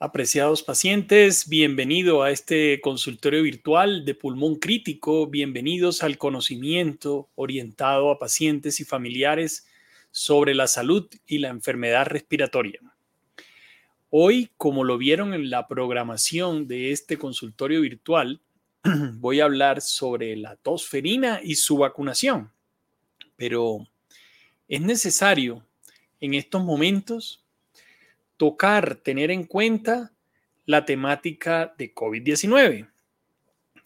Apreciados pacientes, bienvenido a este consultorio virtual de pulmón crítico. Bienvenidos al conocimiento orientado a pacientes y familiares sobre la salud y la enfermedad respiratoria. Hoy, como lo vieron en la programación de este consultorio virtual, voy a hablar sobre la tosferina y su vacunación. Pero es necesario en estos momentos tocar, tener en cuenta la temática de COVID-19.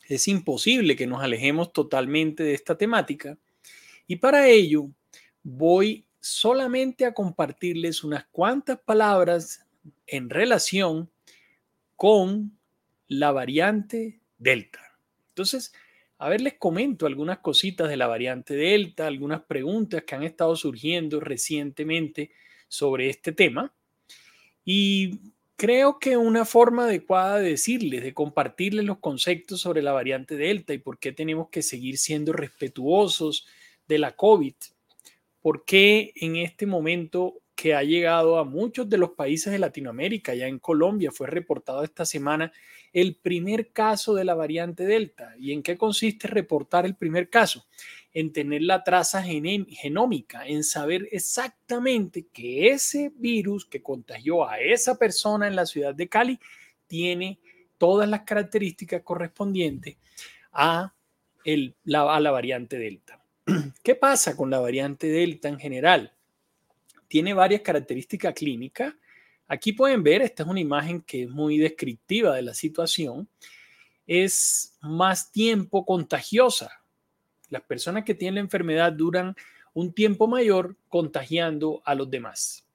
Es imposible que nos alejemos totalmente de esta temática y para ello voy solamente a compartirles unas cuantas palabras en relación con la variante Delta. Entonces, a ver, les comento algunas cositas de la variante Delta, algunas preguntas que han estado surgiendo recientemente sobre este tema. Y creo que una forma adecuada de decirles, de compartirles los conceptos sobre la variante Delta y por qué tenemos que seguir siendo respetuosos de la COVID, por qué en este momento que ha llegado a muchos de los países de Latinoamérica, ya en Colombia fue reportado esta semana el primer caso de la variante Delta. ¿Y en qué consiste reportar el primer caso? En tener la traza genómica, en saber exactamente que ese virus que contagió a esa persona en la ciudad de Cali tiene todas las características correspondientes a, la, a la variante Delta. ¿Qué pasa con la variante Delta en general? Tiene varias características clínicas Aquí pueden ver, esta es una imagen que es muy descriptiva de la situación. Es más tiempo contagiosa. Las personas que tienen la enfermedad duran un tiempo mayor contagiando a los demás.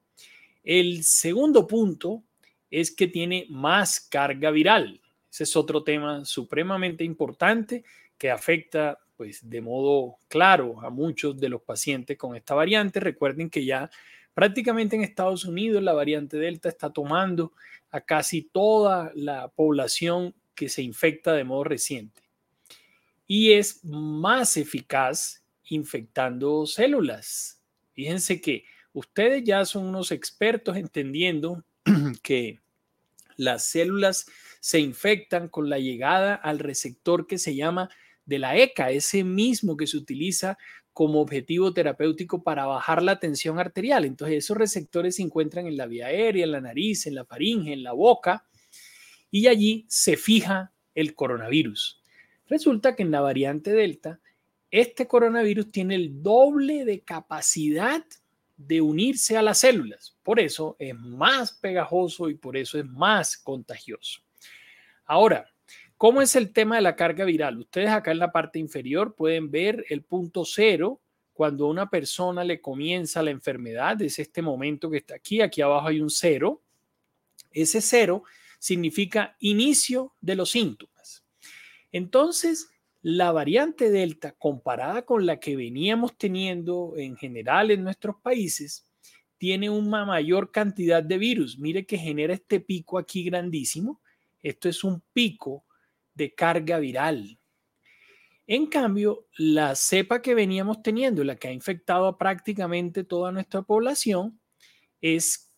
El segundo punto es que tiene más carga viral. Ese es otro tema supremamente importante que afecta pues de modo claro a muchos de los pacientes con esta variante. Recuerden que ya Prácticamente en Estados Unidos la variante Delta está tomando a casi toda la población que se infecta de modo reciente y es más eficaz infectando células. Fíjense que ustedes ya son unos expertos entendiendo que las células se infectan con la llegada al receptor que se llama de la ECA, ese mismo que se utiliza como objetivo terapéutico para bajar la tensión arterial. Entonces, esos receptores se encuentran en la vía aérea, en la nariz, en la faringe, en la boca, y allí se fija el coronavirus. Resulta que en la variante Delta, este coronavirus tiene el doble de capacidad de unirse a las células. Por eso es más pegajoso y por eso es más contagioso. Ahora, ¿Cómo es el tema de la carga viral? Ustedes acá en la parte inferior pueden ver el punto cero cuando a una persona le comienza la enfermedad, es este momento que está aquí, aquí abajo hay un cero. Ese cero significa inicio de los síntomas. Entonces, la variante Delta, comparada con la que veníamos teniendo en general en nuestros países, tiene una mayor cantidad de virus. Mire que genera este pico aquí grandísimo. Esto es un pico de carga viral. En cambio, la cepa que veníamos teniendo, la que ha infectado a prácticamente toda nuestra población, es,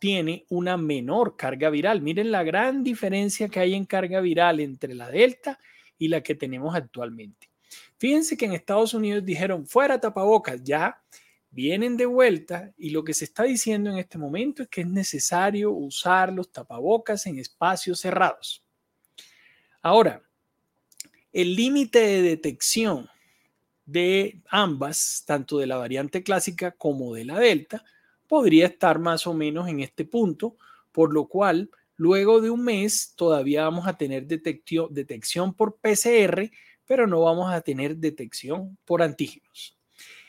tiene una menor carga viral. Miren la gran diferencia que hay en carga viral entre la Delta y la que tenemos actualmente. Fíjense que en Estados Unidos dijeron fuera tapabocas, ya vienen de vuelta y lo que se está diciendo en este momento es que es necesario usar los tapabocas en espacios cerrados. Ahora, el límite de detección de ambas, tanto de la variante clásica como de la delta, podría estar más o menos en este punto, por lo cual luego de un mes todavía vamos a tener detección por PCR, pero no vamos a tener detección por antígenos.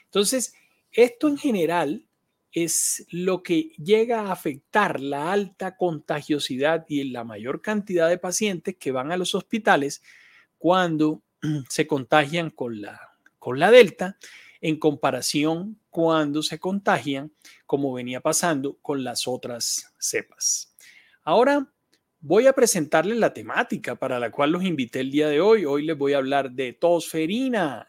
Entonces, esto en general es lo que llega a afectar la alta contagiosidad y la mayor cantidad de pacientes que van a los hospitales cuando se contagian con la, con la delta en comparación cuando se contagian, como venía pasando con las otras cepas. Ahora voy a presentarles la temática para la cual los invité el día de hoy. Hoy les voy a hablar de tosferina.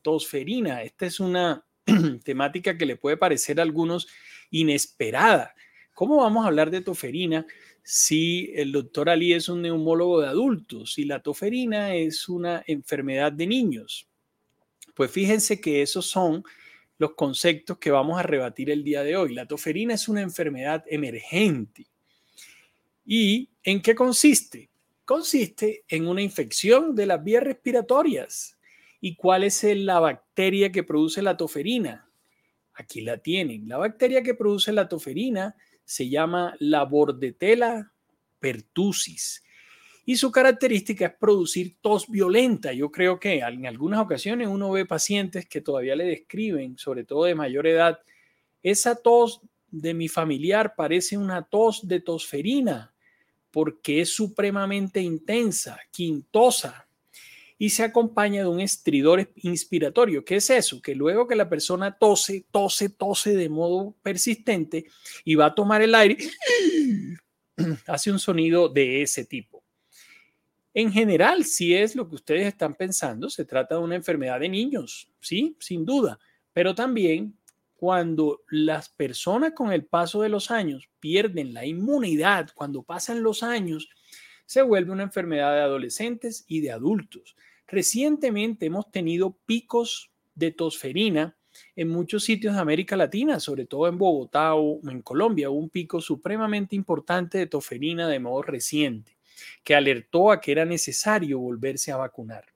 Tosferina, esta es una temática que le puede parecer a algunos inesperada, ¿Cómo vamos a hablar de toferina si el doctor Ali es un neumólogo de adultos y la toferina es una enfermedad de niños? Pues fíjense que esos son los conceptos que vamos a rebatir el día de hoy. La toferina es una enfermedad emergente. ¿Y en qué consiste? Consiste en una infección de las vías respiratorias. ¿Y cuál es la bacteria que produce la toferina? Aquí la tienen. La bacteria que produce la toferina se llama la Bordetella pertussis y su característica es producir tos violenta. Yo creo que en algunas ocasiones uno ve pacientes que todavía le describen, sobre todo de mayor edad, esa tos de mi familiar parece una tos de tosferina porque es supremamente intensa, quintosa y se acompaña de un estridor inspiratorio. ¿Qué es eso? Que luego que la persona tose, tose, tose de modo persistente y va a tomar el aire, hace un sonido de ese tipo. En general, si es lo que ustedes están pensando, se trata de una enfermedad de niños, sí, sin duda, pero también cuando las personas con el paso de los años pierden la inmunidad, cuando pasan los años, se vuelve una enfermedad de adolescentes y de adultos. Recientemente hemos tenido picos de tosferina en muchos sitios de América Latina, sobre todo en Bogotá o en Colombia, un pico supremamente importante de tosferina de modo reciente que alertó a que era necesario volverse a vacunar.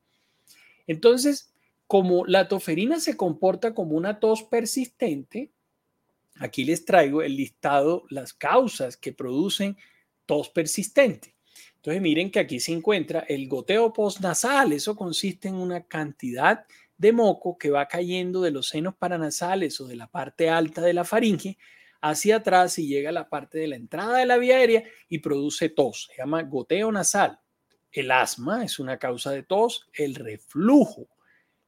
Entonces, como la toferina se comporta como una tos persistente, aquí les traigo el listado, las causas que producen tos persistente. Entonces miren que aquí se encuentra el goteo postnasal, eso consiste en una cantidad de moco que va cayendo de los senos paranasales o de la parte alta de la faringe hacia atrás y llega a la parte de la entrada de la vía aérea y produce tos. Se llama goteo nasal. El asma es una causa de tos, el reflujo,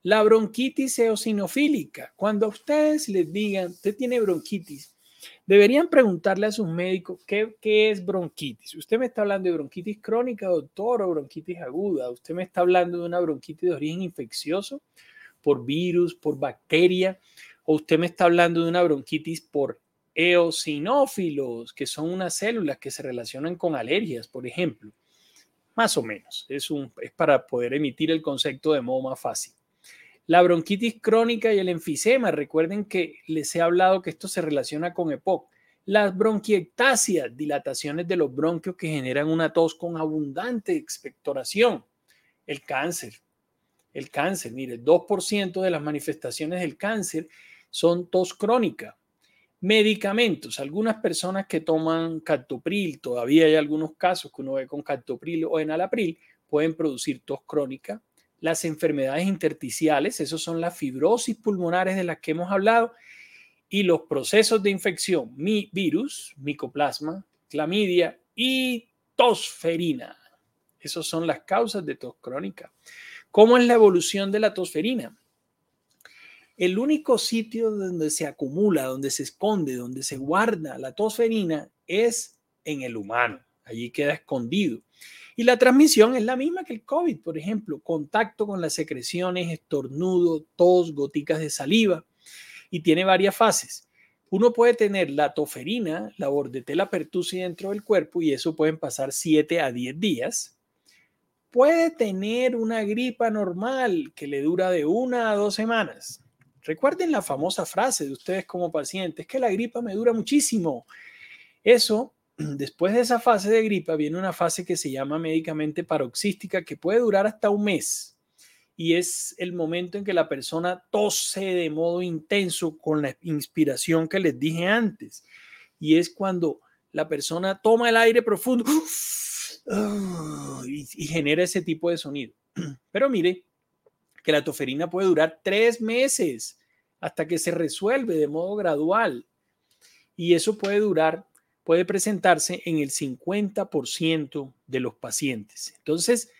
la bronquitis eosinofílica. Cuando a ustedes les digan, usted tiene bronquitis, deberían preguntarle a sus médicos qué, qué es bronquitis. Usted me está hablando de bronquitis crónica, doctor, o bronquitis aguda. Usted me está hablando de una bronquitis de origen infeccioso por virus, por bacteria, o usted me está hablando de una bronquitis por eosinófilos, que son unas células que se relacionan con alergias, por ejemplo. Más o menos, es, un, es para poder emitir el concepto de modo más fácil. La bronquitis crónica y el enfisema, recuerden que les he hablado que esto se relaciona con EPOC. Las bronquiectasias, dilataciones de los bronquios que generan una tos con abundante expectoración. El cáncer. El cáncer, mire, 2% de las manifestaciones del cáncer son tos crónica. Medicamentos. Algunas personas que toman captopril, todavía hay algunos casos que uno ve con captopril o enalapril, pueden producir tos crónica. Las enfermedades intersticiales, esos son las fibrosis pulmonares de las que hemos hablado, y los procesos de infección, virus, micoplasma, clamidia y tosferina. Esas son las causas de tos crónica. ¿Cómo es la evolución de la tosferina? El único sitio donde se acumula, donde se esconde, donde se guarda la tosferina es en el humano. Allí queda escondido. Y la transmisión es la misma que el COVID, por ejemplo, contacto con las secreciones, estornudo, tos, goticas de saliva. Y tiene varias fases. Uno puede tener la toferina, la bordetela pertussis dentro del cuerpo y eso pueden pasar 7 a 10 días. Puede tener una gripa normal que le dura de una a dos semanas Recuerden la famosa frase de ustedes como pacientes, que la gripa me dura muchísimo. Eso, después de esa fase de gripa, viene una fase que se llama médicamente paroxística, que puede durar hasta un mes. Y es el momento en que la persona tose de modo intenso con la inspiración que les dije antes. Y es cuando la persona toma el aire profundo y, genera ese tipo de sonido. Pero mire, que la toferina puede durar tres meses hasta que se resuelve de modo gradual. Y eso puede durar, puede presentarse en el 50% de los pacientes. Entonces,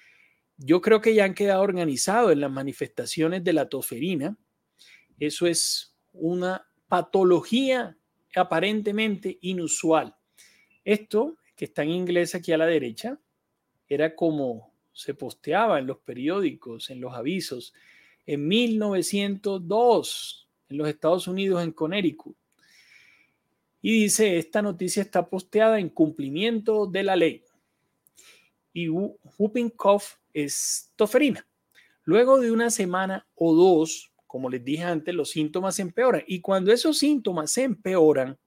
yo creo que ya han quedado organizados en las manifestaciones de la toferina. Eso es una patología aparentemente inusual. Esto, que está en inglés aquí a la derecha, era como se posteaba en los periódicos, en los avisos, en 1902 en los Estados Unidos, en Connecticut. Y dice, esta noticia está posteada en cumplimiento de la ley. Y whooping cough es toferina. Luego de una semana o dos, como les dije antes, los síntomas empeoran. Y cuando esos síntomas se empeoran,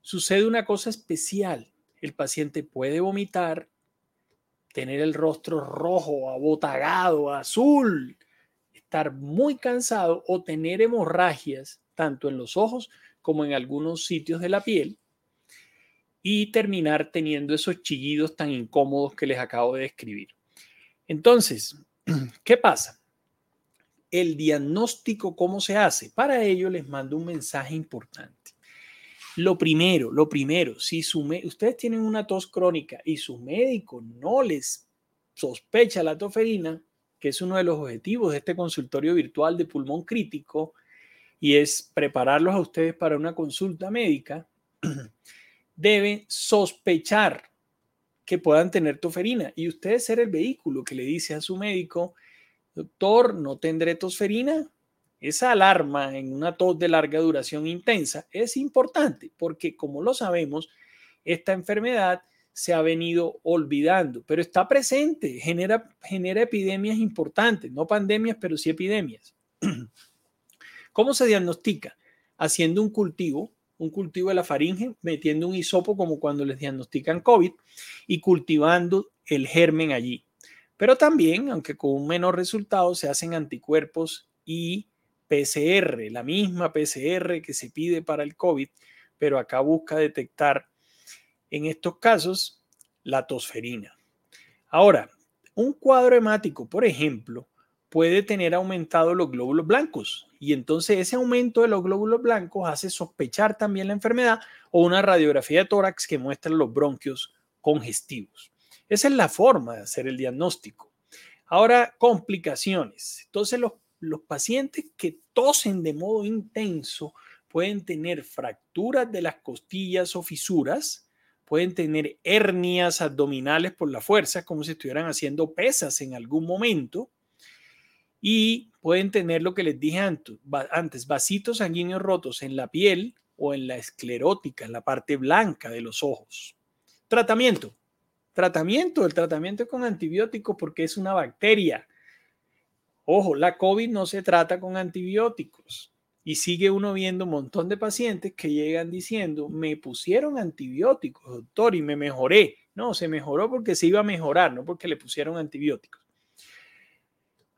sucede una cosa especial. El paciente puede vomitar, tener el rostro rojo, abotagado, azul, estar muy cansado o tener hemorragias tanto en los ojos como en algunos sitios de la piel y terminar teniendo esos chillidos tan incómodos que les acabo de describir. Entonces, ¿qué pasa? El diagnóstico, ¿cómo se hace? Para ello les mando un mensaje importante. Lo primero, lo primero, si su ustedes tienen una tos crónica y su médico no les sospecha la toferina, que es uno de los objetivos de este consultorio virtual de pulmón crítico, y es prepararlos a ustedes para una consulta médica, deben sospechar que puedan tener toferina y ustedes ser el vehículo que le dice a su médico, doctor, no tendré tosferina. Esa alarma en una tos de larga duración intensa es importante porque, como lo sabemos, esta enfermedad se ha venido olvidando, pero está presente, genera, genera epidemias importantes, no pandemias, pero sí epidemias. ¿Cómo se diagnostica? Haciendo un cultivo, un cultivo de la faringe, metiendo un hisopo como cuando les diagnostican COVID y cultivando el germen allí. Pero también, aunque con un menor resultado, se hacen anticuerpos y PCR, la misma PCR que se pide para el COVID, pero acá busca detectar en estos casos la tosferina. Ahora, un cuadro hemático, por ejemplo, puede tener aumentado los glóbulos blancos y entonces ese aumento de los glóbulos blancos hace sospechar también la enfermedad o una radiografía de tórax que muestra los bronquios congestivos. Esa es la forma de hacer el diagnóstico. Ahora, complicaciones. Entonces, los, los pacientes que tosen de modo intenso pueden tener fracturas de las costillas o fisuras, pueden tener hernias abdominales por la fuerza, como si estuvieran haciendo pesas en algún momento, y pueden tener lo que les dije antes, vasitos sanguíneos rotos en la piel o en la esclerótica, en la parte blanca de los ojos. Tratamiento. Tratamiento, el tratamiento con antibióticos porque es una bacteria. Ojo, la COVID no se trata con antibióticos. Y sigue uno viendo un montón de pacientes que llegan diciendo, me pusieron antibióticos, doctor, y me mejoré. No, se mejoró porque se iba a mejorar, no porque le pusieron antibióticos.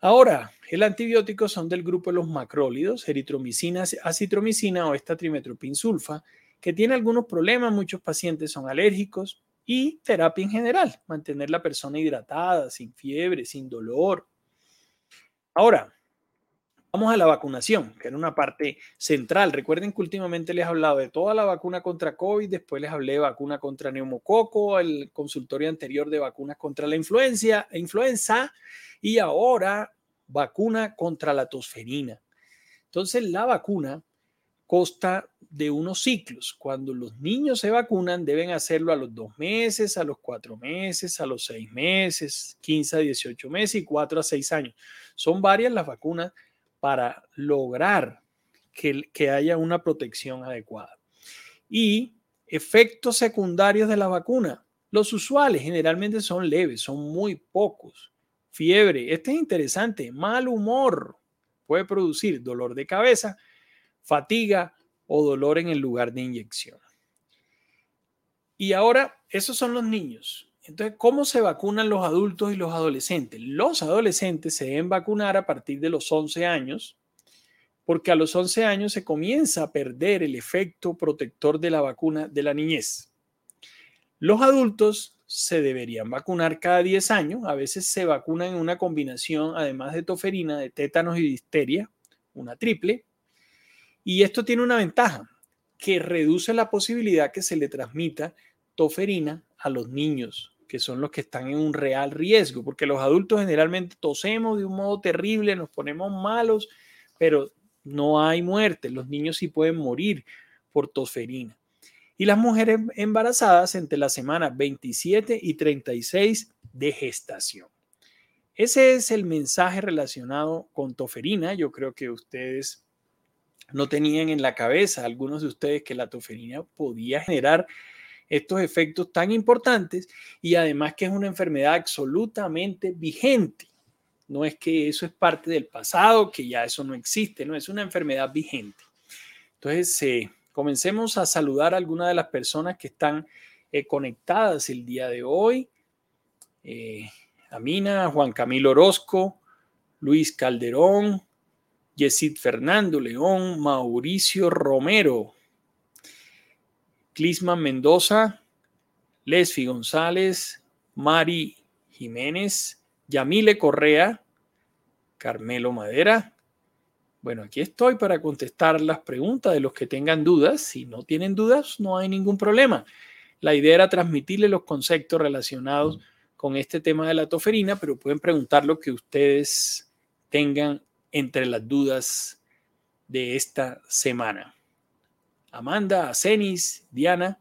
Ahora, el antibiótico son del grupo de los macrólidos, eritromicina, acitromicina o esta trimetropin-sulfa, que tiene algunos problemas, muchos pacientes son alérgicos y terapia en general, mantener la persona hidratada, sin fiebre, sin dolor. Ahora, vamos a la vacunación, que era una parte central. Recuerden que últimamente les he hablado de toda la vacuna contra COVID, después les hablé de vacuna contra neumococo, el consultorio anterior de vacunas contra la influencia, influenza y ahora vacuna contra la tosferina. Entonces, la vacuna consta de unos ciclos. Cuando los niños se vacunan, deben hacerlo a los dos meses, a los cuatro meses, a los seis meses, 15 a 18 meses y cuatro a seis años. Son varias las vacunas para lograr que, haya una protección adecuada. Y efectos secundarios de la vacuna. Los usuales generalmente son leves, son muy pocos. Fiebre, este es interesante, mal humor puede producir dolor de cabeza, fatiga o dolor en el lugar de inyección. Y ahora, esos son los niños. Entonces, ¿cómo se vacunan los adultos y los adolescentes? Los adolescentes se deben vacunar a partir de los 11 años, porque a los 11 años se comienza a perder el efecto protector de la vacuna de la niñez. Los adultos se deberían vacunar cada 10 años. A veces se vacunan en una combinación, además de toferina, de tétanos y disteria, una triple. Y esto tiene una ventaja, que reduce la posibilidad que se le transmita toferina a los niños, que son los que están en un real riesgo, porque los adultos generalmente tosemos de un modo terrible, nos ponemos malos, pero no hay muerte. Los niños sí pueden morir por tosferina y las mujeres embarazadas entre las semanas 27 y 36 de gestación. Ese es el mensaje relacionado con toferina. Yo creo que ustedes no tenían en la cabeza algunos de ustedes que la toferina podía generar estos efectos tan importantes y además que es una enfermedad absolutamente vigente. No es que eso es parte del pasado, que ya eso no existe, no, es una enfermedad vigente. Entonces, eh, comencemos a saludar a algunas de las personas que están eh, conectadas el día de hoy. Eh, Amina, Juan Camilo Orozco, Luis Calderón, Yesid Fernando León, Mauricio Romero, Clisman Mendoza, Lesfi González, Mari Jiménez, Yamile Correa, Carmelo Madera. Bueno, aquí estoy para contestar las preguntas de los que tengan dudas. Si no tienen dudas, no hay ningún problema. La idea era transmitirles los conceptos relacionados con este tema de la toferina, pero pueden preguntar lo que ustedes tengan entre las dudas de esta semana. Amanda, Cenis, Diana.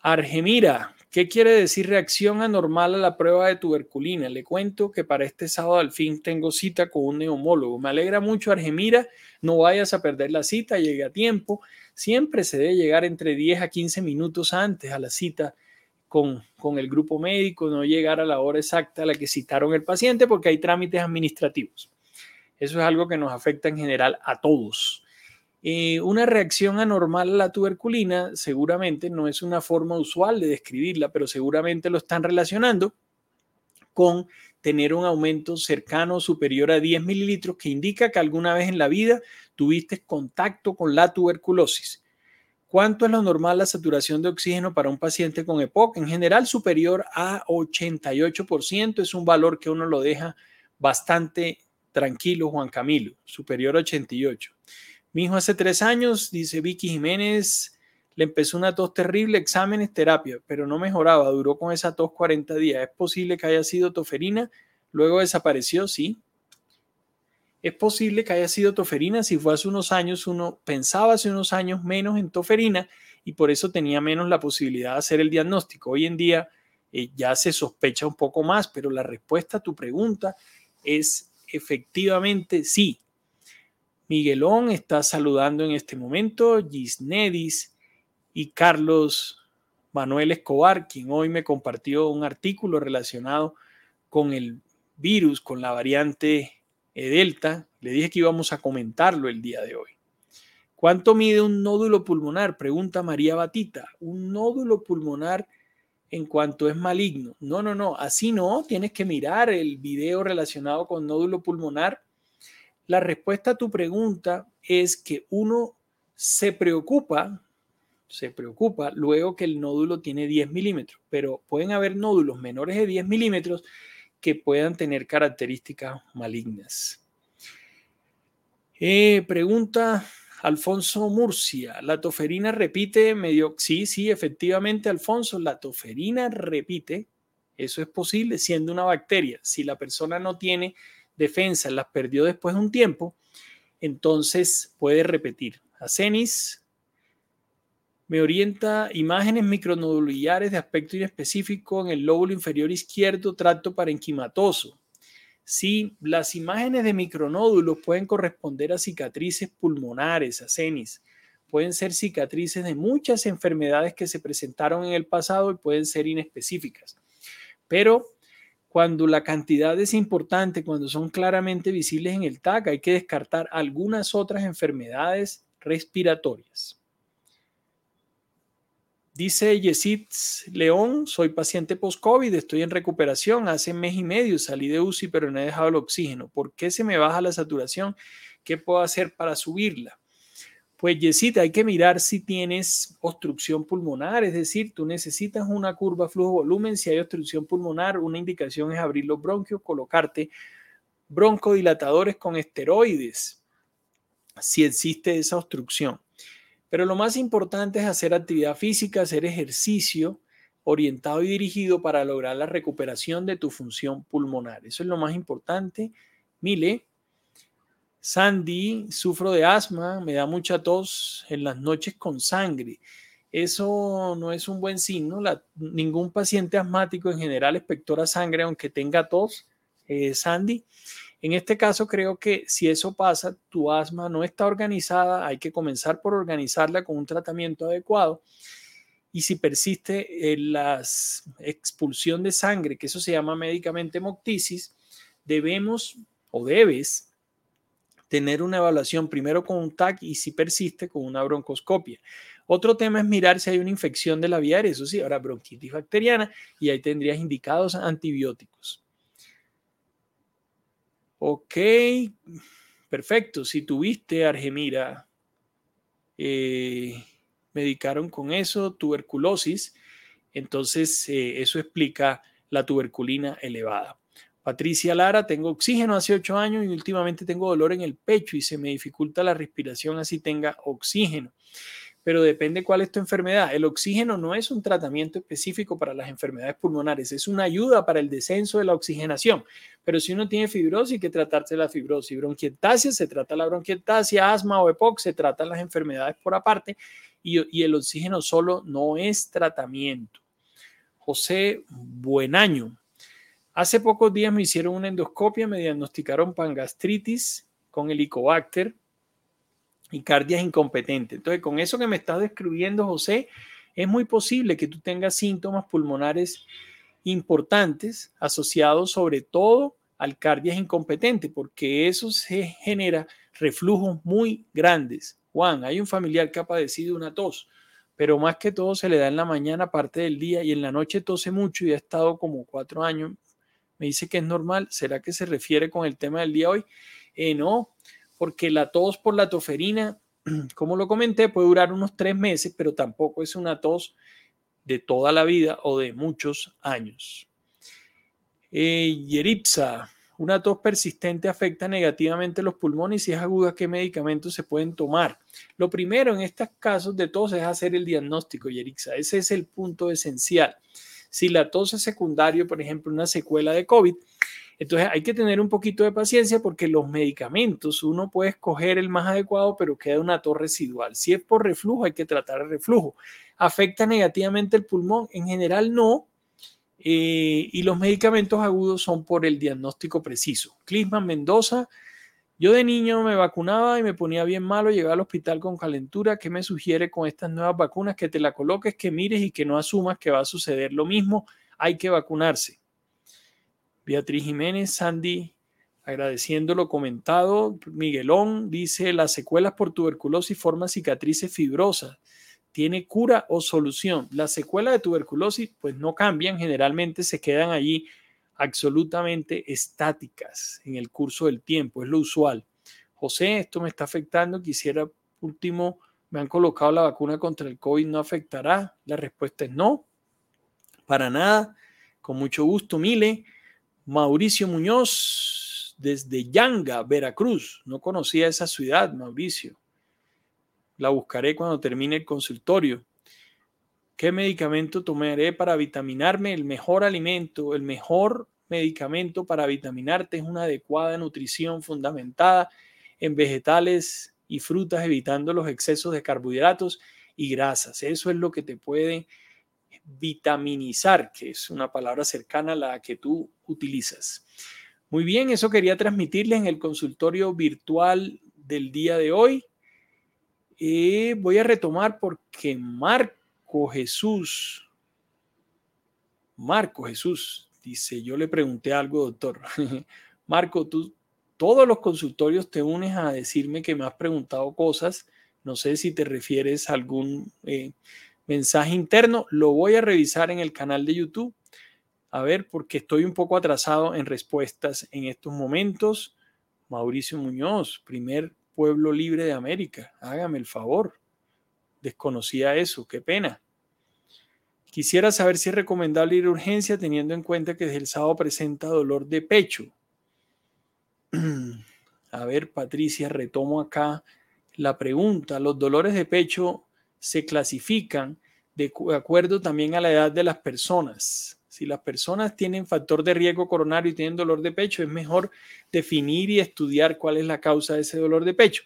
Argemira, ¿qué quiere decir reacción anormal a la prueba de tuberculina? Le cuento que para este sábado al fin tengo cita con un neumólogo. Me alegra mucho, Argemira. No vayas a perder la cita, llegue a tiempo. Siempre se debe llegar entre 10 a 15 minutos antes a la cita con, con el grupo médico, no llegar a la hora exacta a la que citaron el paciente porque hay trámites administrativos. Eso es algo que nos afecta en general a todos. Eh, una reacción anormal a la tuberculina seguramente no es una forma usual de describirla, pero seguramente lo están relacionando con tener un aumento cercano o superior a 10 mililitros que indica que alguna vez en la vida tuviste contacto con la tuberculosis. ¿Cuánto es lo normal la saturación de oxígeno para un paciente con EPOC? En general superior a 88%, es un valor que uno lo deja bastante tranquilo, Juan Camilo, superior a 88. Mi hijo hace tres años, dice Vicky Jiménez, le empezó una tos terrible, exámenes, terapia, pero no mejoraba, duró con esa tos 40 días. ¿Es posible que haya sido toferina? Luego desapareció, sí. Es posible que haya sido toferina si fue hace unos años, uno pensaba hace unos años menos en toferina y por eso tenía menos la posibilidad de hacer el diagnóstico. Hoy en día eh, ya se sospecha un poco más, pero la respuesta a tu pregunta es efectivamente sí. Miguelón está saludando en este momento, Gisnedis y Carlos Manuel Escobar, quien hoy me compartió un artículo relacionado con el virus, con la variante Delta. Le dije que íbamos a comentarlo el día de hoy. ¿Cuánto mide un nódulo pulmonar? Pregunta María Batita. Un nódulo pulmonar en cuanto es maligno. No, no, no, así no. Tienes que mirar el video relacionado con nódulo pulmonar la respuesta a tu pregunta es que uno se preocupa, se preocupa luego que el nódulo tiene 10 milímetros, pero pueden haber nódulos menores de 10 milímetros que puedan tener características malignas. Eh, pregunta Alfonso Murcia, ¿la toferina repite medio? Sí, sí, efectivamente, Alfonso, la toferina repite. Eso es posible siendo una bacteria. Si la persona no tiene defensa las perdió después de un tiempo, entonces puede repetir. Acenis me orienta imágenes micronodulares de aspecto inespecífico en el lóbulo inferior izquierdo, tracto parenquimatoso. Sí, las imágenes de micronódulos pueden corresponder a cicatrices pulmonares, acenis. Pueden ser cicatrices de muchas enfermedades que se presentaron en el pasado y pueden ser inespecíficas. Pero cuando la cantidad es importante, cuando son claramente visibles en el TAC, hay que descartar algunas otras enfermedades respiratorias. Dice Yesid León, soy paciente post-COVID, estoy en recuperación, hace mes y medio salí de UCI pero no he dejado el oxígeno. ¿Por qué se me baja la saturación? ¿Qué puedo hacer para subirla? Pues Yesita, hay que mirar si tienes obstrucción pulmonar, es decir, tú necesitas una curva flujo-volumen. Si hay obstrucción pulmonar, una indicación es abrir los bronquios, colocarte broncodilatadores con esteroides, si existe esa obstrucción. Pero lo más importante es hacer actividad física, hacer ejercicio orientado y dirigido para lograr la recuperación de tu función pulmonar. Eso es lo más importante. Mile, Sandy, sufro de asma, me da mucha tos en las noches con sangre. Eso no es un buen signo. ningún paciente asmático en general expectora sangre, aunque tenga tos, eh, Sandy. En este caso creo que si eso pasa, tu asma no está organizada, hay que comenzar por organizarla con un tratamiento adecuado. Y si persiste la expulsión de sangre, que eso se llama médicamente hemoptisis, debemos o debes tener una evaluación primero con un TAC y si persiste con una broncoscopia. Otro tema es mirar si hay una infección de la vía aérea, eso sí, ahora bronquitis bacteriana y ahí tendrías indicados antibióticos. Ok, perfecto. Si tuviste argemira, eh, medicaron con eso, tuberculosis, entonces eh, eso explica la tuberculina elevada. Patricia Lara, tengo oxígeno hace ocho años y últimamente tengo dolor en el pecho y se me dificulta la respiración así tenga oxígeno pero depende cuál es tu enfermedad. El oxígeno no es un tratamiento específico para las enfermedades pulmonares, es una ayuda para el descenso de la oxigenación. Pero si uno tiene fibrosis, hay que tratarse la fibrosis. Bronquiectasia, se trata la bronquiectasia, asma o EPOC, se tratan las enfermedades por aparte y, y el oxígeno solo no es tratamiento. José Buenaño. Hace pocos días me hicieron una endoscopia, me diagnosticaron pangastritis con helicobacter y cardias incompetente. Entonces, con eso que me estás describiendo, José, es muy posible que tú tengas síntomas pulmonares importantes asociados sobre todo al cardias incompetente, porque eso se genera reflujos muy grandes. Juan, hay un familiar que ha padecido una tos, pero más que todo se le da en la mañana parte del día y en la noche tose mucho y ha estado como cuatro años. Me dice que es normal. ¿Será que se refiere con el tema del día hoy? Eh, no, porque la tos por la toferina, como lo comenté, puede durar unos tres meses, pero tampoco es una tos de toda la vida o de muchos años. Eh, Yeripsa, una tos persistente afecta negativamente los pulmones y si es aguda, ¿qué medicamentos se pueden tomar? Lo primero en estos casos de tos es hacer el diagnóstico, Yeripsa. Ese es el punto esencial. Si la tos es secundario, por ejemplo, una secuela de COVID, entonces hay que tener un poquito de paciencia porque los medicamentos uno puede escoger el más adecuado, pero queda una tos residual. Si es por reflujo, hay que tratar el reflujo. ¿Afecta negativamente el pulmón? En general no. Eh, y los medicamentos agudos son por el diagnóstico preciso. Clisman Mendoza, yo de niño me vacunaba y me ponía bien malo, llegaba al hospital con calentura. ¿Qué me sugiere con estas nuevas vacunas? Que te la coloques, que mires y que no asumas que va a suceder lo mismo. Hay que vacunarse. Beatriz Jiménez, Sandy, agradeciendo lo comentado. Miguelón dice, las secuelas por tuberculosis forman cicatrices fibrosas. ¿Tiene cura o solución? Las secuelas de tuberculosis pues no cambian, generalmente se quedan allí absolutamente estáticas en el curso del tiempo, es lo usual. José, esto me está afectando, quisiera último, me han colocado la vacuna contra el COVID, ¿no afectará? La respuesta es no, para nada, con mucho gusto, Mile. Mauricio Muñoz, desde Yanga, Veracruz. No conocía esa ciudad, Mauricio. La buscaré cuando termine el consultorio. ¿Qué medicamento tomaré para vitaminarme? El mejor alimento, el mejor medicamento para vitaminarte es una adecuada nutrición fundamentada en vegetales y frutas, evitando los excesos de carbohidratos y grasas. Eso es lo que te puede vitaminizar, que es una palabra cercana a la que tú utilizas. Muy bien, eso quería transmitirles en el consultorio virtual del día de hoy. Eh, voy a retomar porque Marco Jesús, Marco Jesús, dice, yo le pregunté algo, doctor. Marco, tú todos los consultorios te unes a decirme que me has preguntado cosas. No sé si te refieres a algún eh, mensaje interno. Lo voy a revisar en el canal de YouTube. A ver, porque estoy un poco atrasado en respuestas en estos momentos. Mauricio Muñoz, primer pueblo libre de América. Hágame el favor. Desconocía eso, qué pena. Quisiera saber si es recomendable ir a urgencia teniendo en cuenta que desde el sábado presenta dolor de pecho. A ver, Patricia, retomo acá la pregunta. Los dolores de pecho se clasifican de acuerdo también a la edad de las personas. Si las personas tienen factor de riesgo coronario y tienen dolor de pecho, es mejor definir y estudiar cuál es la causa de ese dolor de pecho.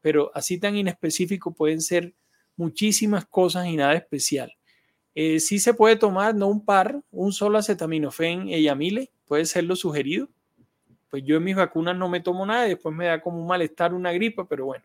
Pero así tan inespecífico pueden ser muchísimas cosas y nada especial. Eh, sí se puede tomar, no un par, un solo acetaminofén y amile, puede ser lo sugerido, pues yo en mis vacunas no me tomo nada y después me da como un malestar, una gripa, pero bueno,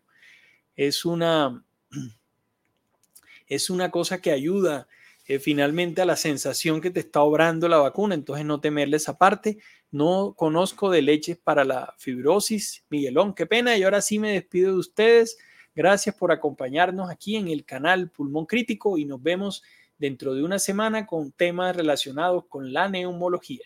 es una, es una cosa que ayuda eh, finalmente a la sensación que te está obrando la vacuna, entonces no temerle esa parte. No conozco de leches para la fibrosis. Miguelón, qué pena. Y ahora sí me despido de ustedes. Gracias por acompañarnos aquí en el canal Pulmón Crítico y nos vemos dentro de una semana con temas relacionados con la neumología.